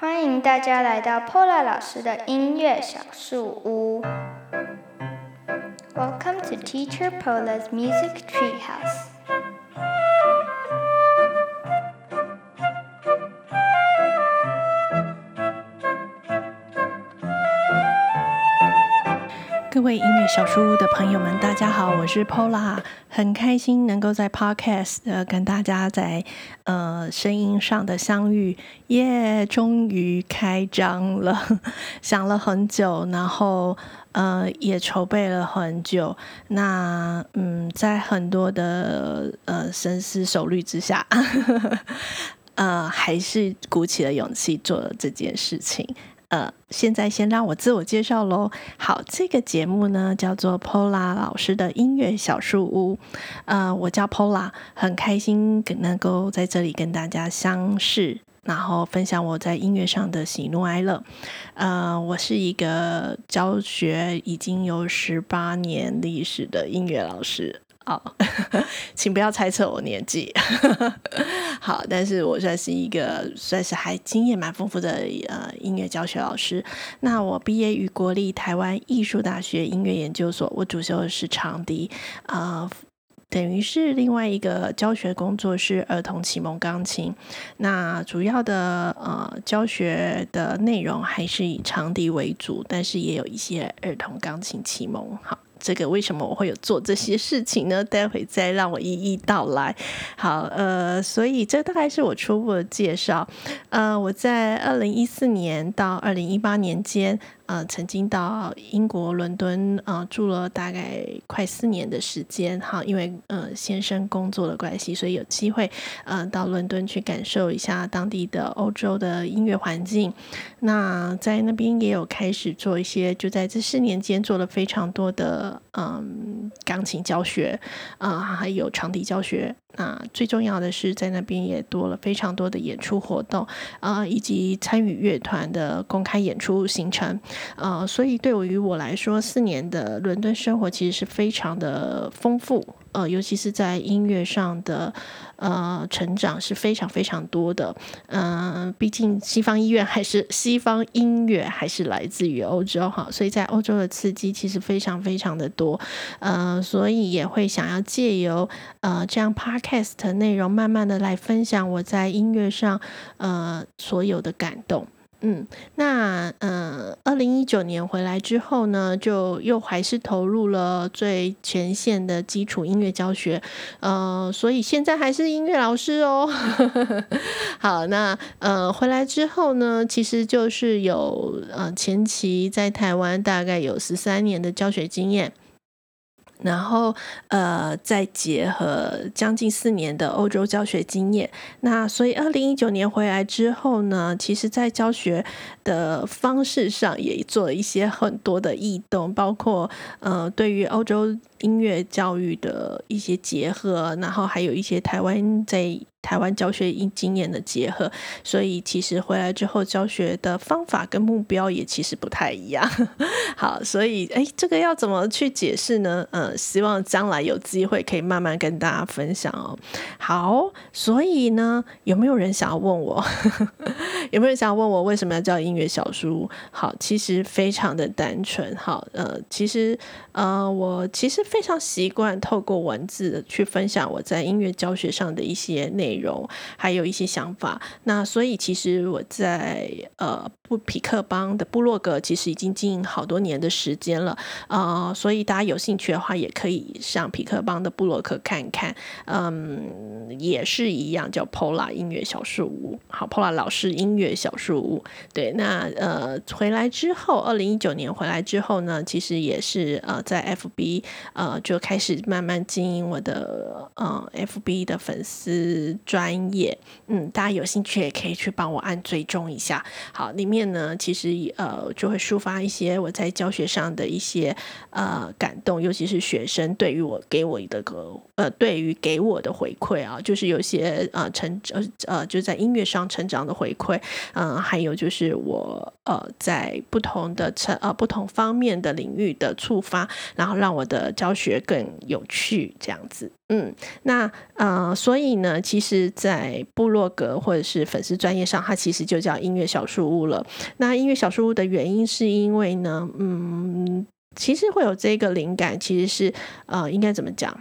欢迎大家来到 Pola 老师的音乐小树屋。Welcome to Teacher Pola's Music Treehouse. 各位音乐小书屋的朋友们，大家好，我是 Pola，很开心能够在 Podcast 呃跟大家在呃声音上的相遇，耶，终于开张了，想了很久，然后呃也筹备了很久，那嗯在很多的呃深思熟虑之下，呃还是鼓起了勇气做了这件事情。呃，现在先让我自我介绍喽。好，这个节目呢叫做 Pola 老师的音乐小树屋。呃，我叫 Pola，很开心能够在这里跟大家相识，然后分享我在音乐上的喜怒哀乐。呃，我是一个教学已经有十八年历史的音乐老师。好，请不要猜测我年纪。好，但是我算是一个算是还经验蛮丰富的呃音乐教学老师。那我毕业于国立台湾艺术大学音乐研究所，我主修的是长笛，啊、呃，等于是另外一个教学工作是儿童启蒙钢琴。那主要的呃教学的内容还是以长笛为主，但是也有一些儿童钢琴启蒙。好。这个为什么我会有做这些事情呢？待会再让我一一道来。好，呃，所以这大概是我初步的介绍。呃，我在二零一四年到二零一八年间。呃，曾经到英国伦敦呃住了大概快四年的时间，哈，因为呃先生工作的关系，所以有机会呃到伦敦去感受一下当地的欧洲的音乐环境。那在那边也有开始做一些，就在这四年间做了非常多的嗯钢琴教学啊，还有长笛教学。那最重要的是在那边也多了非常多的演出活动啊，呃，以及参与乐团的公开演出行程。呃，所以对于我来说，四年的伦敦生活其实是非常的丰富，呃，尤其是在音乐上的呃成长是非常非常多的。嗯、毕竟西方音乐还是西方音乐还是来自于欧洲哈，所以在欧洲的刺激其实非常非常的多。呃，所以也会想要借由呃这样 podcast 的内容，慢慢的来分享我在音乐上呃所有的感动。嗯，那呃，二零一九年回来之后呢，就又还是投入了最前线的基础音乐教学，呃，所以现在还是音乐老师哦。好，那呃，回来之后呢，其实就是有呃前期在台湾大概有十三年的教学经验。然后，呃，再结合将近四年的欧洲教学经验，那所以二零一九年回来之后呢，其实在教学的方式上也做了一些很多的异动，包括呃，对于欧洲音乐教育的一些结合，然后还有一些台湾在。台湾教学经验的结合，所以其实回来之后教学的方法跟目标也其实不太一样。好，所以哎，这个要怎么去解释呢？嗯，希望将来有机会可以慢慢跟大家分享哦。好，所以呢，有没有人想要问我？有没有人想要问我为什么要叫音乐小书？好，其实非常的单纯。好，呃，其实呃，我其实非常习惯透过文字去分享我在音乐教学上的一些内。内容还有一些想法，那所以其实我在呃布匹克邦的部落格其实已经经营好多年的时间了、呃，所以大家有兴趣的话也可以上匹克邦的部落格看看，嗯，也是一样叫 Pola 音乐小树屋，好，Pola 老师音乐小树屋，对，那呃回来之后，二零一九年回来之后呢，其实也是呃在 FB 呃就开始慢慢经营我的呃 FB 的粉丝。专业，嗯，大家有兴趣也可以去帮我按追踪一下。好，里面呢，其实呃就会抒发一些我在教学上的一些呃感动，尤其是学生对于我给我的个呃对于给我的回馈啊，就是有些呃成呃呃就在音乐上成长的回馈，嗯、还有就是我呃在不同的成呃不同方面的领域的触发，然后让我的教学更有趣，这样子。嗯，那呃，所以呢，其实，在部落格或者是粉丝专业上，它其实就叫音乐小书屋了。那音乐小书屋的原因是因为呢，嗯，其实会有这个灵感，其实是呃，应该怎么讲？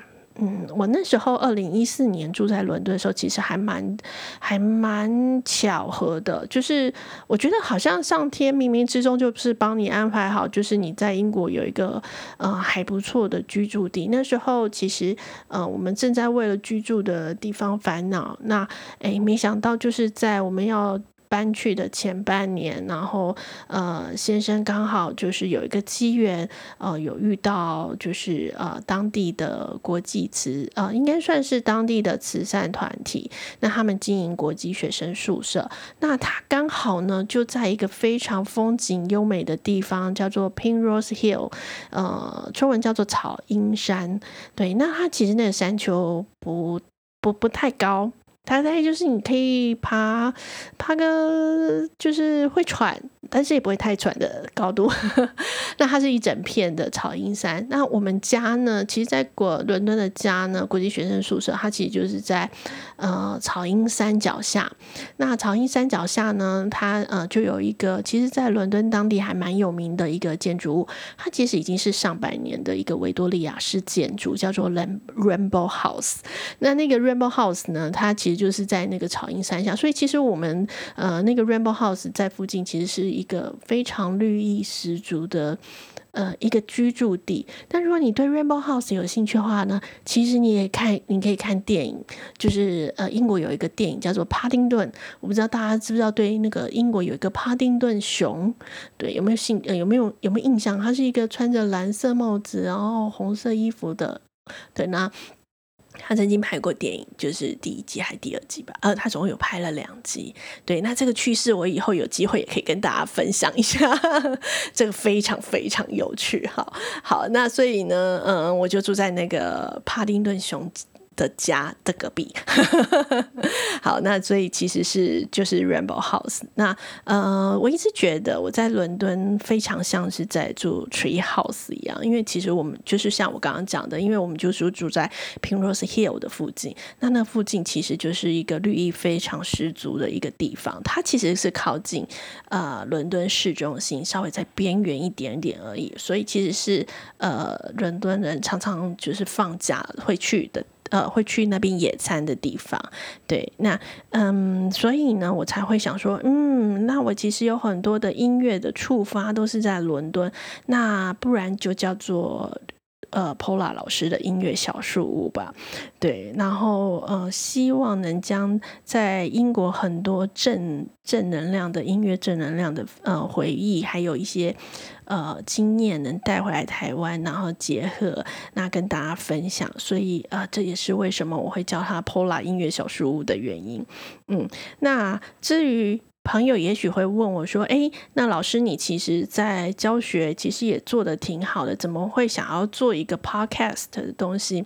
嗯，我那时候二零一四年住在伦敦的时候，其实还蛮还蛮巧合的。就是我觉得好像上天冥冥之中就是帮你安排好，就是你在英国有一个呃还不错的居住地。那时候其实呃我们正在为了居住的地方烦恼。那诶，没想到就是在我们要。搬去的前半年，然后呃，先生刚好就是有一个机缘，呃，有遇到就是呃当地的国际慈呃，应该算是当地的慈善团体，那他们经营国际学生宿舍，那他刚好呢就在一个非常风景优美的地方，叫做 Pinrose Hill，呃，中文叫做草荫山，对，那它其实那个山丘不不不太高。大概就是你可以爬爬个就是会喘，但是也不会太喘的高度。那它是一整片的草阴山。那我们家呢，其实在国伦敦的家呢，国际学生宿舍，它其实就是在呃草阴山脚下。那草阴山脚下呢，它呃就有一个，其实在伦敦当地还蛮有名的一个建筑物，它其实已经是上百年的一个维多利亚式建筑，叫做 Rainbow House。那那个 Rainbow House 呢，它其实就是在那个草阴山下，所以其实我们呃那个 Rainbow House 在附近其实是一个非常绿意十足的呃一个居住地。但如果你对 Rainbow House 有兴趣的话呢，其实你也看，你可以看电影，就是呃英国有一个电影叫做《帕丁顿》，我不知道大家知不知道，对那个英国有一个帕丁顿熊，对有没有兴呃有没有有没有印象？它是一个穿着蓝色帽子然后红色衣服的，对那。他曾经拍过电影，就是第一季还是第二季吧？呃，他总共有拍了两集。对，那这个趣事我以后有机会也可以跟大家分享一下，这个非常非常有趣。好，好，那所以呢，嗯，我就住在那个帕丁顿熊的家的隔壁，好，那所以其实是就是 Rainbow House。那呃，我一直觉得我在伦敦非常像是在住 Tree House 一样，因为其实我们就是像我刚刚讲的，因为我们就是住在 Pinrose Hill 的附近，那那附近其实就是一个绿意非常十足的一个地方，它其实是靠近呃伦敦市中心，稍微在边缘一点点而已，所以其实是呃伦敦人常常就是放假会去的。呃，会去那边野餐的地方，对，那嗯，所以呢，我才会想说，嗯，那我其实有很多的音乐的触发都是在伦敦，那不然就叫做呃，Pola 老师的音乐小树屋吧，对，然后呃，希望能将在英国很多正正能量的音乐、正能量的呃回忆，还有一些。呃，经验能带回来台湾，然后结合那跟大家分享，所以呃，这也是为什么我会叫它 Pola 音乐小树屋的原因。嗯，那至于朋友也许会问我说：“诶，那老师你其实在教学其实也做的挺好的，怎么会想要做一个 podcast 的东西？”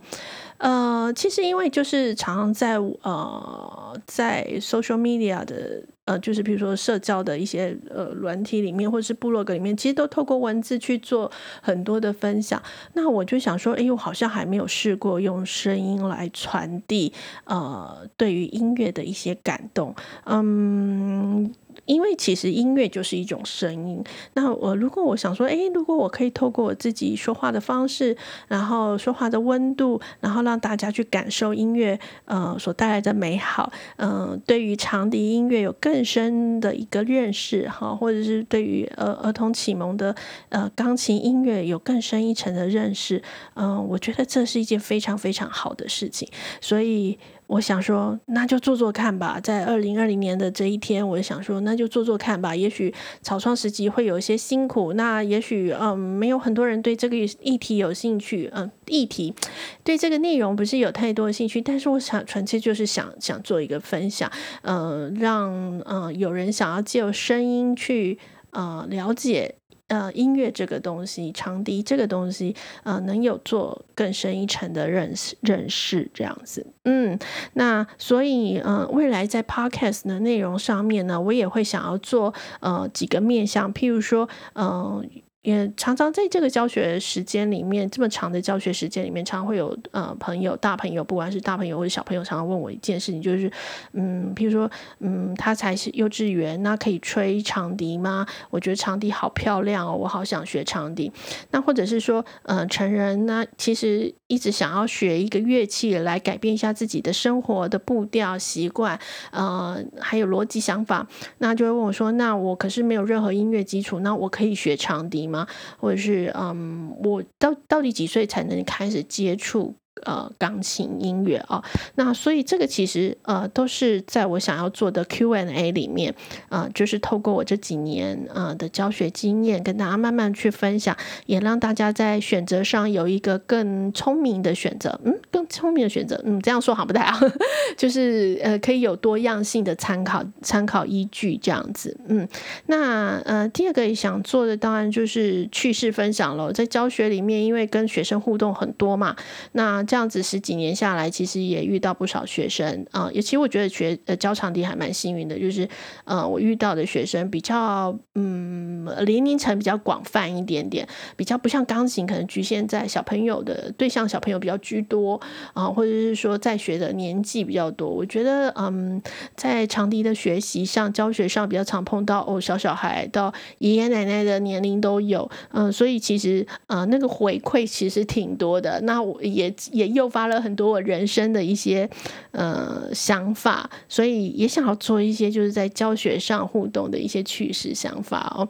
呃，其实因为就是常常在呃在 social media 的呃，就是比如说社交的一些呃软体里面，或者是部落格里面，其实都透过文字去做很多的分享。那我就想说，哎，我好像还没有试过用声音来传递呃对于音乐的一些感动，嗯。因为其实音乐就是一种声音，那我如果我想说，诶，如果我可以透过我自己说话的方式，然后说话的温度，然后让大家去感受音乐，呃，所带来的美好，嗯、对于长笛音乐有更深的一个认识，哈，或者是对于呃儿童启蒙的呃钢琴音乐有更深一层的认识，嗯、我觉得这是一件非常非常好的事情，所以。我想说，那就做做看吧。在二零二零年的这一天，我想说，那就做做看吧。也许草创时期会有一些辛苦，那也许嗯，没有很多人对这个议题有兴趣，嗯，议题对这个内容不是有太多兴趣。但是我想，纯粹就是想想做一个分享，嗯，让嗯有人想要借声音去呃了解。呃，音乐这个东西，长笛这个东西，呃，能有做更深一层的认识，认识这样子。嗯，那所以，呃，未来在 Podcast 的内容上面呢，我也会想要做呃几个面向，譬如说，呃。也常常在这个教学时间里面，这么长的教学时间里面，常常会有呃朋友、大朋友，不管是大朋友或者小朋友，常常问我一件事情，就是嗯，譬如说嗯，他才是幼稚园，那可以吹长笛吗？我觉得长笛好漂亮哦，我好想学长笛。那或者是说，嗯，成人呢，其实一直想要学一个乐器来改变一下自己的生活的步调、习惯，呃，还有逻辑想法，那就会问我说，那我可是没有任何音乐基础，那我可以学长笛吗？或者是嗯，我到到底几岁才能开始接触？呃，钢琴音乐啊，那所以这个其实呃都是在我想要做的 Q&A 里面，呃，就是透过我这几年呃的教学经验，跟大家慢慢去分享，也让大家在选择上有一个更聪明的选择，嗯，更聪明的选择，嗯，这样说好不太好，就是呃可以有多样性的参考参考依据这样子，嗯，那呃第二个想做的当然就是趣事分享了，在教学里面，因为跟学生互动很多嘛，那这样子十几年下来，其实也遇到不少学生啊。也其实我觉得学呃教长笛还蛮幸运的，就是呃我遇到的学生比较嗯年龄层比较广泛一点点，比较不像钢琴可能局限在小朋友的对象，小朋友比较居多啊，或者是说在学的年纪比较多。我觉得嗯在长笛的学习上、教学上比较常碰到哦小小孩到爷爷奶奶的年龄都有，嗯，所以其实呃那个回馈其实挺多的。那我也也。也诱发了很多我人生的一些呃想法，所以也想要做一些就是在教学上互动的一些趣事想法哦。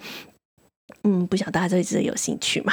嗯，不晓得大家对这有兴趣吗？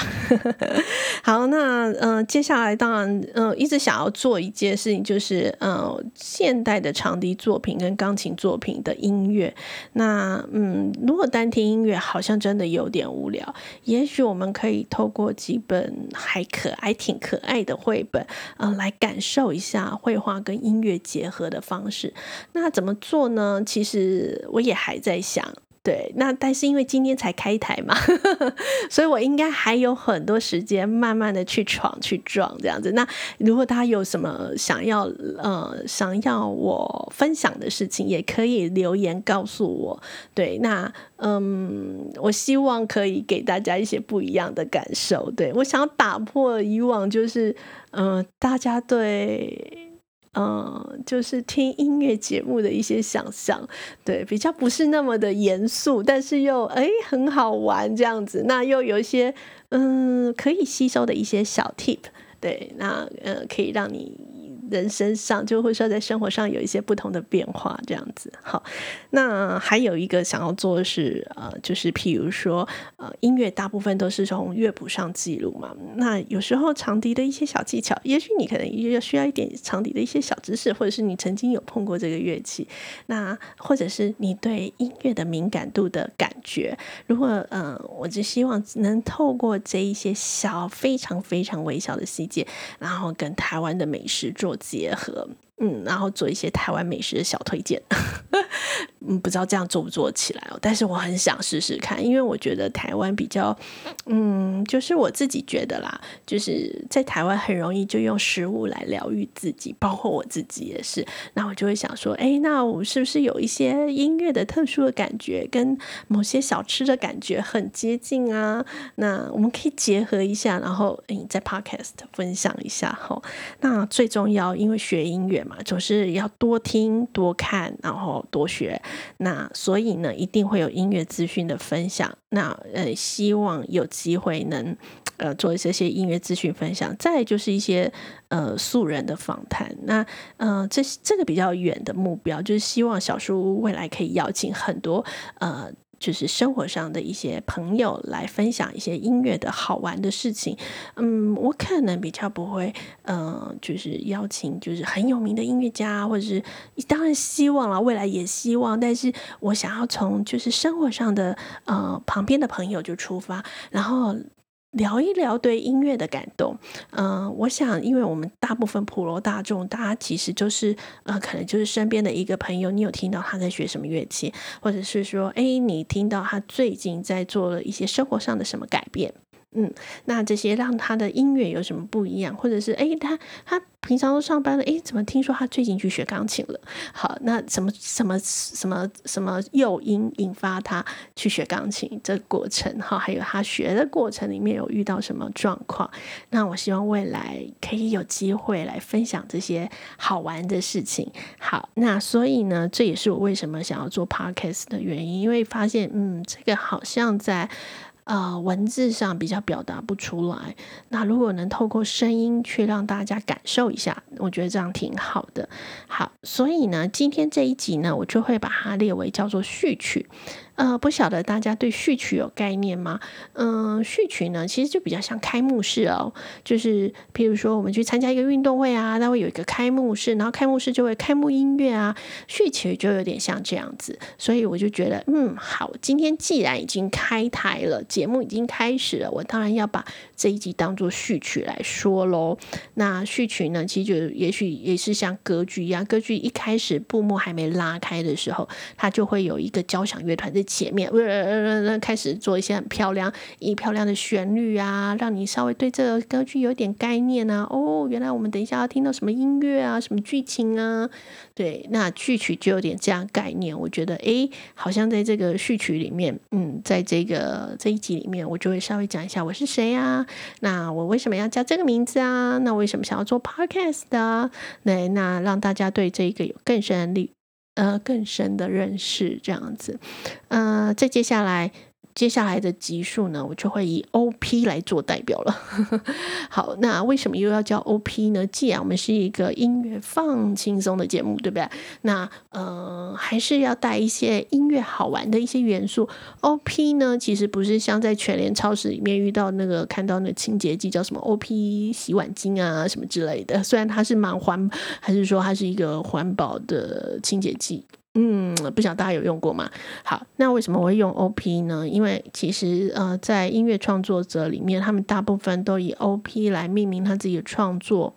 好，那呃，接下来当然呃，一直想要做一件事情，就是呃，现代的长笛作品跟钢琴作品的音乐。那嗯，如果单听音乐，好像真的有点无聊。也许我们可以透过几本还可爱、挺可爱的绘本，呃，来感受一下绘画跟音乐结合的方式。那怎么做呢？其实我也还在想。对，那但是因为今天才开台嘛，所以我应该还有很多时间，慢慢的去闯去撞这样子。那如果大家有什么想要呃想要我分享的事情，也可以留言告诉我。对，那嗯，我希望可以给大家一些不一样的感受。对，我想要打破以往就是嗯、大家对。嗯，就是听音乐节目的一些想象，对，比较不是那么的严肃，但是又诶很好玩这样子，那又有一些嗯可以吸收的一些小 tip，对，那呃可以让你。人生上就会说，在生活上有一些不同的变化，这样子。好，那还有一个想要做的是，呃，就是譬如说，呃，音乐大部分都是从乐谱上记录嘛。那有时候长笛的一些小技巧，也许你可能也需要一点长笛的一些小知识，或者是你曾经有碰过这个乐器，那或者是你对音乐的敏感度的感觉。如果，呃，我只希望能透过这一些小、非常非常微小的细节，然后跟台湾的美食做。结合。嗯，然后做一些台湾美食的小推荐，嗯，不知道这样做不做起来哦。但是我很想试试看，因为我觉得台湾比较，嗯，就是我自己觉得啦，就是在台湾很容易就用食物来疗愈自己，包括我自己也是。那我就会想说，哎，那我是不是有一些音乐的特殊的感觉，跟某些小吃的感觉很接近啊？那我们可以结合一下，然后诶在 Podcast 分享一下哈。那最重要，因为学音乐。就是要多听多看，然后多学。那所以呢，一定会有音乐资讯的分享。那呃，希望有机会能呃做这些音乐资讯分享。再就是一些呃素人的访谈。那呃，这这个比较远的目标，就是希望小书屋未来可以邀请很多呃。就是生活上的一些朋友来分享一些音乐的好玩的事情，嗯，我可能比较不会，嗯、呃，就是邀请就是很有名的音乐家，或者是当然希望了，未来也希望，但是我想要从就是生活上的呃旁边的朋友就出发，然后。聊一聊对音乐的感动，嗯、我想，因为我们大部分普罗大众，大家其实就是，呃，可能就是身边的一个朋友，你有听到他在学什么乐器，或者是说，哎，你听到他最近在做了一些生活上的什么改变，嗯，那这些让他的音乐有什么不一样？或者是诶，他他平常都上班了，诶，怎么听说他最近去学钢琴了？好，那什么什么什么什么诱因引发他去学钢琴？这过程哈，还有他学的过程里面有遇到什么状况？那我希望未来可以有机会来分享这些好玩的事情。好，那所以呢，这也是我为什么想要做 podcast 的原因，因为发现嗯，这个好像在。呃，文字上比较表达不出来。那如果能透过声音去让大家感受一下，我觉得这样挺好的。好，所以呢，今天这一集呢，我就会把它列为叫做序曲。呃，不晓得大家对序曲有概念吗？嗯、序曲呢，其实就比较像开幕式哦，就是譬如说我们去参加一个运动会啊，它会有一个开幕式，然后开幕式就会开幕音乐啊，序曲就有点像这样子，所以我就觉得，嗯，好，今天既然已经开台了，节目已经开始了，我当然要把这一集当做序曲来说喽。那序曲呢，其实就也许也是像歌剧一样，歌剧一开始布幕还没拉开的时候，它就会有一个交响乐团的。前面，呃呃呃开始做一些很漂亮、以漂亮的旋律啊，让你稍微对这个歌剧有点概念啊。哦，原来我们等一下要听到什么音乐啊，什么剧情啊？对，那序曲就有点这样概念。我觉得，哎，好像在这个序曲里面，嗯，在这个这一集里面，我就会稍微讲一下我是谁啊？那我为什么要叫这个名字啊？那为什么想要做 podcast 的？对，那让大家对这个有更深的理。呃，更深的认识这样子，呃，再接下来。接下来的集数呢，我就会以 OP 来做代表了。好，那为什么又要叫 OP 呢？既然我们是一个音乐放轻松的节目，对不对？那呃，还是要带一些音乐好玩的一些元素。OP 呢，其实不是像在全联超市里面遇到那个看到那个清洁剂叫什么 OP 洗碗精啊什么之类的。虽然它是蛮环，还是说它是一个环保的清洁剂。嗯，不晓得大家有用过吗？好，那为什么我会用 OP 呢？因为其实呃，在音乐创作者里面，他们大部分都以 OP 来命名他自己的创作。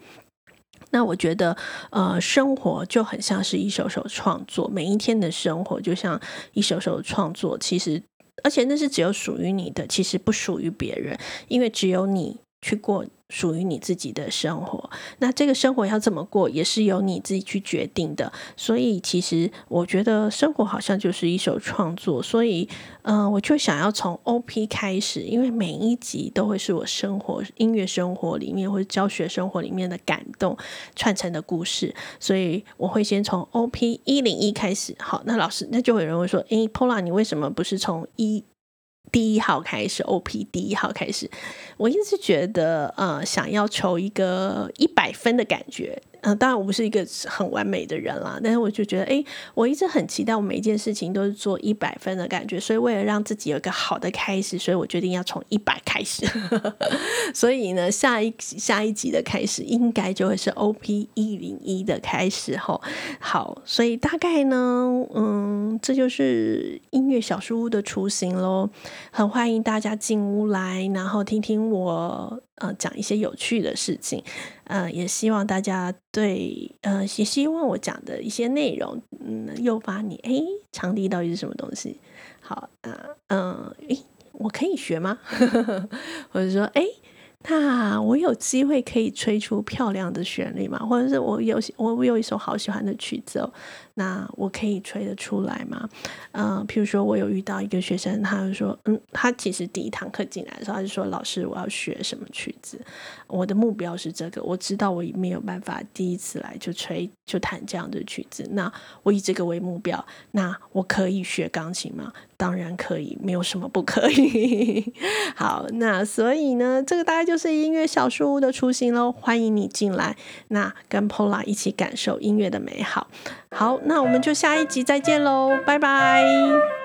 那我觉得，呃，生活就很像是一首首创作，每一天的生活就像一首首创作。其实，而且那是只有属于你的，其实不属于别人，因为只有你去过。属于你自己的生活，那这个生活要怎么过，也是由你自己去决定的。所以，其实我觉得生活好像就是一首创作。所以，嗯、我就想要从 OP 开始，因为每一集都会是我生活、音乐生活里面或者教学生活里面的感动串成的故事。所以，我会先从 OP 一零一开始。好，那老师，那就有人会说：“诶，Pola，你为什么不是从一？”第一号开始，OP 第一号开始，我一直觉得，呃，想要求一个一百分的感觉。嗯、呃，当然我不是一个很完美的人啦，但是我就觉得，哎，我一直很期待我每一件事情都是做一百分的感觉，所以为了让自己有一个好的开始，所以我决定要从一百开始。所以呢，下一下一集的开始应该就会是 OP 一零一的开始吼。好，所以大概呢，嗯，这就是音乐小书屋的雏形喽。很欢迎大家进屋来，然后听听我。呃，讲一些有趣的事情，呃，也希望大家对，呃，也希望我讲的一些内容，嗯，诱发你，哎，场地到底是什么东西？好，呃，嗯、呃，诶，我可以学吗？或者说，哎。那我有机会可以吹出漂亮的旋律吗？或者是我有我我有一首好喜欢的曲子，哦那我可以吹得出来吗？嗯、呃，譬如说我有遇到一个学生，他就说，嗯，他其实第一堂课进来的时候，他就说，老师，我要学什么曲子？我的目标是这个，我知道我没有办法第一次来就吹就弹这样的曲子，那我以这个为目标，那我可以学钢琴吗？当然可以，没有什么不可以。好，那所以呢，这个大概就就是音乐小树屋的雏形喽。欢迎你进来，那跟 Pola 一起感受音乐的美好。好，那我们就下一集再见喽，拜拜。